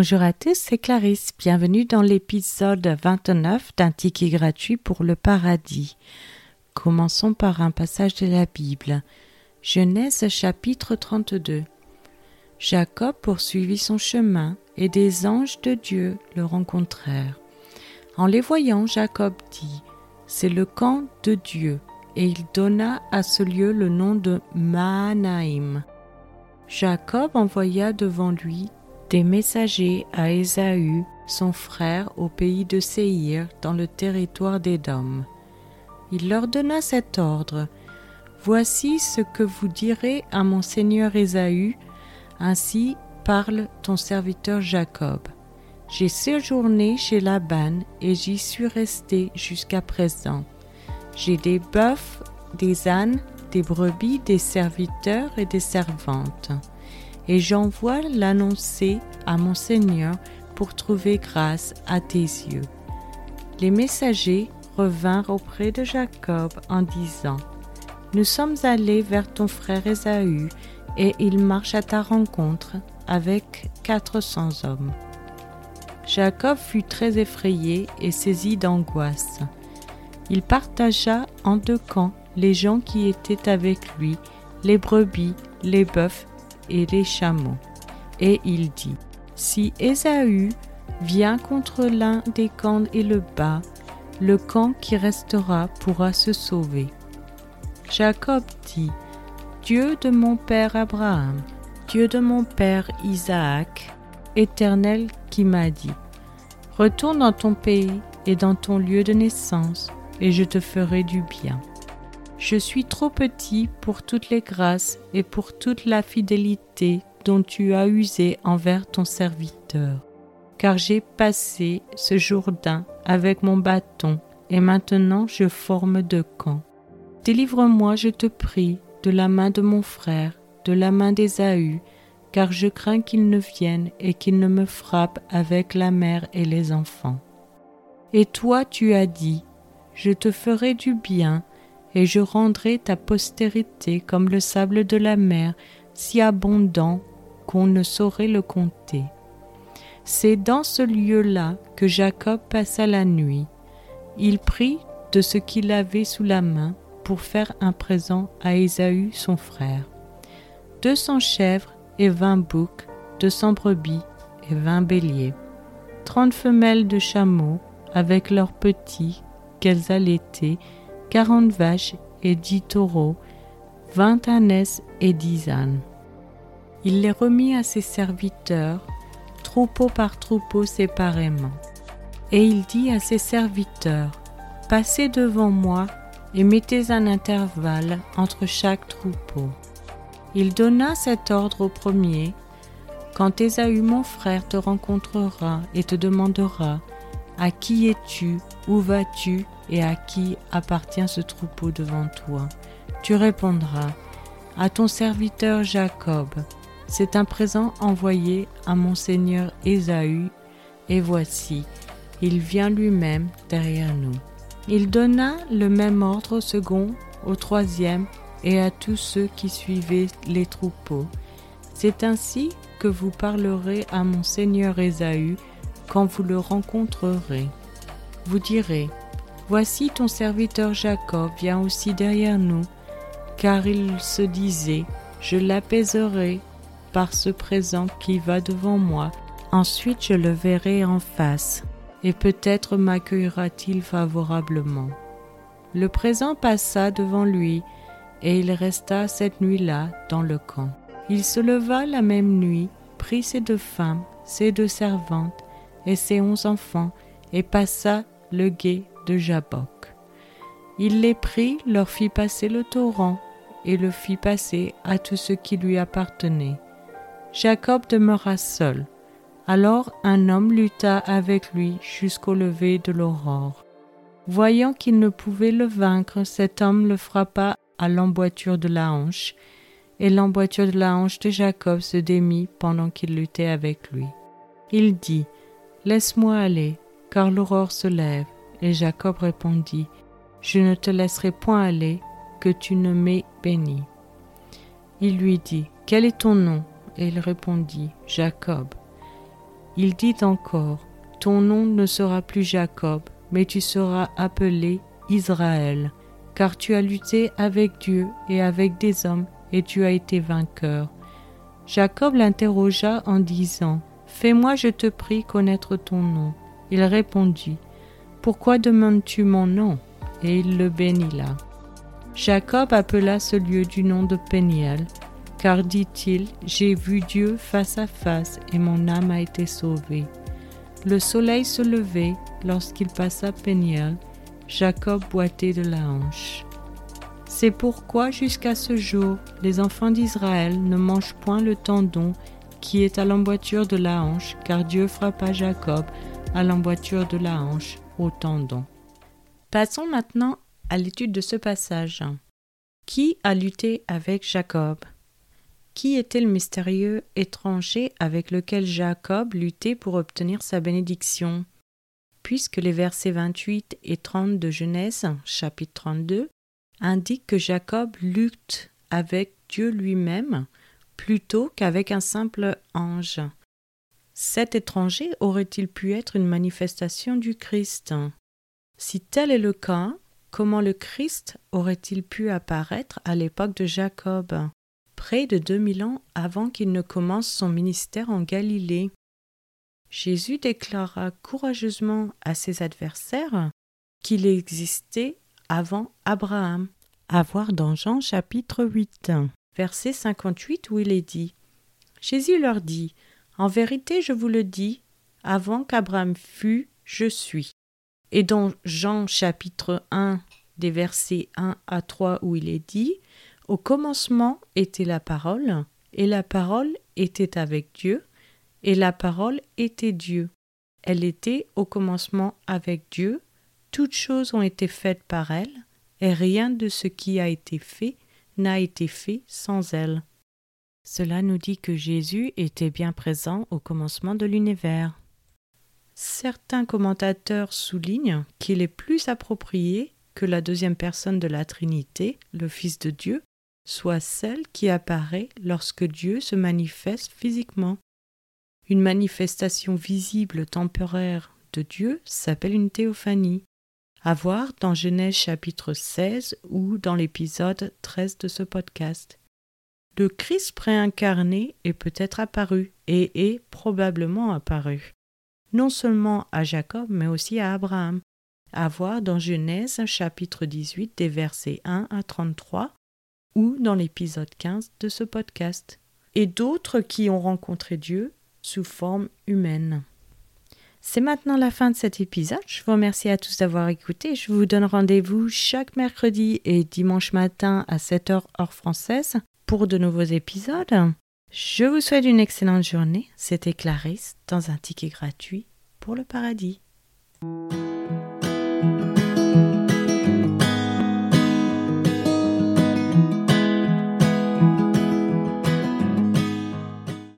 Bonjour à tous, c'est Clarisse. Bienvenue dans l'épisode 29 d'un ticket gratuit pour le paradis. Commençons par un passage de la Bible. Genèse chapitre 32. Jacob poursuivit son chemin et des anges de Dieu le rencontrèrent. En les voyant, Jacob dit C'est le camp de Dieu, et il donna à ce lieu le nom de Mahanaïm. Jacob envoya devant lui des messagers à Ésaü, son frère, au pays de Séhir, dans le territoire d'Édom. Il leur donna cet ordre Voici ce que vous direz à mon seigneur Ésaü, ainsi parle ton serviteur Jacob. J'ai séjourné chez Laban et j'y suis resté jusqu'à présent. J'ai des bœufs, des ânes, des brebis, des serviteurs et des servantes et j'envoie l'annoncer à mon Seigneur pour trouver grâce à tes yeux. Les messagers revinrent auprès de Jacob en disant, Nous sommes allés vers ton frère Ésaü, et il marche à ta rencontre avec quatre cents hommes. Jacob fut très effrayé et saisi d'angoisse. Il partagea en deux camps les gens qui étaient avec lui, les brebis, les bœufs et les chameaux. Et il dit, Si Ésaü vient contre l'un des camps et le bat, le camp qui restera pourra se sauver. Jacob dit, Dieu de mon père Abraham, Dieu de mon père Isaac, Éternel qui m'a dit, Retourne dans ton pays et dans ton lieu de naissance, et je te ferai du bien. Je suis trop petit pour toutes les grâces et pour toute la fidélité dont tu as usé envers ton serviteur, car j'ai passé ce Jourdain avec mon bâton, et maintenant je forme deux camps. Délivre-moi, je te prie, de la main de mon frère, de la main d'Ésaü, car je crains qu'il ne vienne et qu'il ne me frappe avec la mère et les enfants. Et toi tu as dit, Je te ferai du bien, et je rendrai ta postérité comme le sable de la mer, si abondant qu'on ne saurait le compter. C'est dans ce lieu-là que Jacob passa la nuit. Il prit de ce qu'il avait sous la main pour faire un présent à Ésaü son frère. Deux cents chèvres et vingt boucs, deux cents brebis et vingt béliers, trente femelles de chameaux avec leurs petits qu'elles allaitaient, quarante vaches et dix taureaux, vingt ânesses et dix ânes. Il les remit à ses serviteurs, troupeau par troupeau séparément. Et il dit à ses serviteurs, Passez devant moi et mettez un intervalle entre chaque troupeau. Il donna cet ordre au premier, Quand Ésaü mon frère te rencontrera et te demandera, À qui es-tu? Où vas-tu? Et à qui appartient ce troupeau devant toi Tu répondras, à ton serviteur Jacob. C'est un présent envoyé à mon seigneur Ésaü, et voici, il vient lui-même derrière nous. Il donna le même ordre au second, au troisième et à tous ceux qui suivaient les troupeaux. C'est ainsi que vous parlerez à mon seigneur Ésaü quand vous le rencontrerez. Vous direz, Voici ton serviteur Jacob vient aussi derrière nous, car il se disait, Je l'apaiserai par ce présent qui va devant moi, ensuite je le verrai en face, et peut-être m'accueillera-t-il favorablement. Le présent passa devant lui, et il resta cette nuit-là dans le camp. Il se leva la même nuit, prit ses deux femmes, ses deux servantes et ses onze enfants, et passa le guet de Jabok. Il les prit, leur fit passer le torrent, et le fit passer à tout ce qui lui appartenait. Jacob demeura seul. Alors un homme lutta avec lui jusqu'au lever de l'aurore. Voyant qu'il ne pouvait le vaincre, cet homme le frappa à l'emboîture de la hanche, et l'emboîture de la hanche de Jacob se démit pendant qu'il luttait avec lui. Il dit, Laisse-moi aller, car l'aurore se lève. Et Jacob répondit, Je ne te laisserai point aller, que tu ne m'aies béni. Il lui dit, Quel est ton nom? Et il répondit, Jacob. il dit encore, Ton nom ne sera plus Jacob, mais tu seras appelé Israël, car tu as lutté avec Dieu et avec des hommes, et tu as été vainqueur. Jacob l'interrogea en disant, Fais-moi, je te prie, connaître ton nom. Il répondit, Pourquoi demandes-tu mon nom? Et il le bénit là. Jacob appela ce lieu du nom de Péniel, car dit-il, J'ai vu Dieu face à face, et mon âme a été sauvée. Le soleil se levait lorsqu'il passa Péniel, Jacob boitait de la hanche. C'est pourquoi jusqu'à ce jour, les enfants d'Israël ne mangent point le tendon qui est à l'emboîture de la hanche, car Dieu frappa Jacob à l'emboîture de la hanche, Passons maintenant à l'étude de ce passage. Qui a lutté avec Jacob? Qui était le mystérieux étranger avec lequel Jacob luttait pour obtenir sa bénédiction? Puisque les versets 28 et 30 de Genèse, chapitre 32, indiquent que Jacob lutte avec Dieu lui-même plutôt qu'avec un simple ange. Cet étranger aurait-il pu être une manifestation du Christ? Si tel est le cas, comment le Christ aurait-il pu apparaître à l'époque de Jacob, près de deux mille ans avant qu'il ne commence son ministère en Galilée? Jésus déclara courageusement à ses adversaires qu'il existait avant Abraham, à voir dans Jean chapitre 8 verset 58 où il est dit Jésus leur dit En vérité, je vous le dis, avant qu'Abraham fût, je suis. Et dans Jean chapitre 1, des versets 1 à 3 où il est dit Au commencement était la parole, et la parole était avec Dieu, et la parole était Dieu. Elle était au commencement avec Dieu, toutes choses ont été faites par elle, et rien de ce qui a été fait n'a été fait sans elle. Cela nous dit que Jésus était bien présent au commencement de l'univers. Certains commentateurs soulignent qu'il est plus approprié que la deuxième personne de la Trinité, le Fils de Dieu, soit celle qui apparaît lorsque Dieu se manifeste physiquement. Une manifestation visible temporaire de Dieu s'appelle une théophanie à voir dans Genèse chapitre 16 ou dans l'épisode 13 de ce podcast. Le Christ préincarné est peut-être apparu et est probablement apparu, non seulement à Jacob mais aussi à Abraham, à voir dans Genèse chapitre 18 des versets 1 à 33 ou dans l'épisode 15 de ce podcast, et d'autres qui ont rencontré Dieu sous forme humaine. C'est maintenant la fin de cet épisode. Je vous remercie à tous d'avoir écouté. Je vous donne rendez-vous chaque mercredi et dimanche matin à 7h heure française pour de nouveaux épisodes. Je vous souhaite une excellente journée. C'était Clarisse dans un ticket gratuit pour le paradis.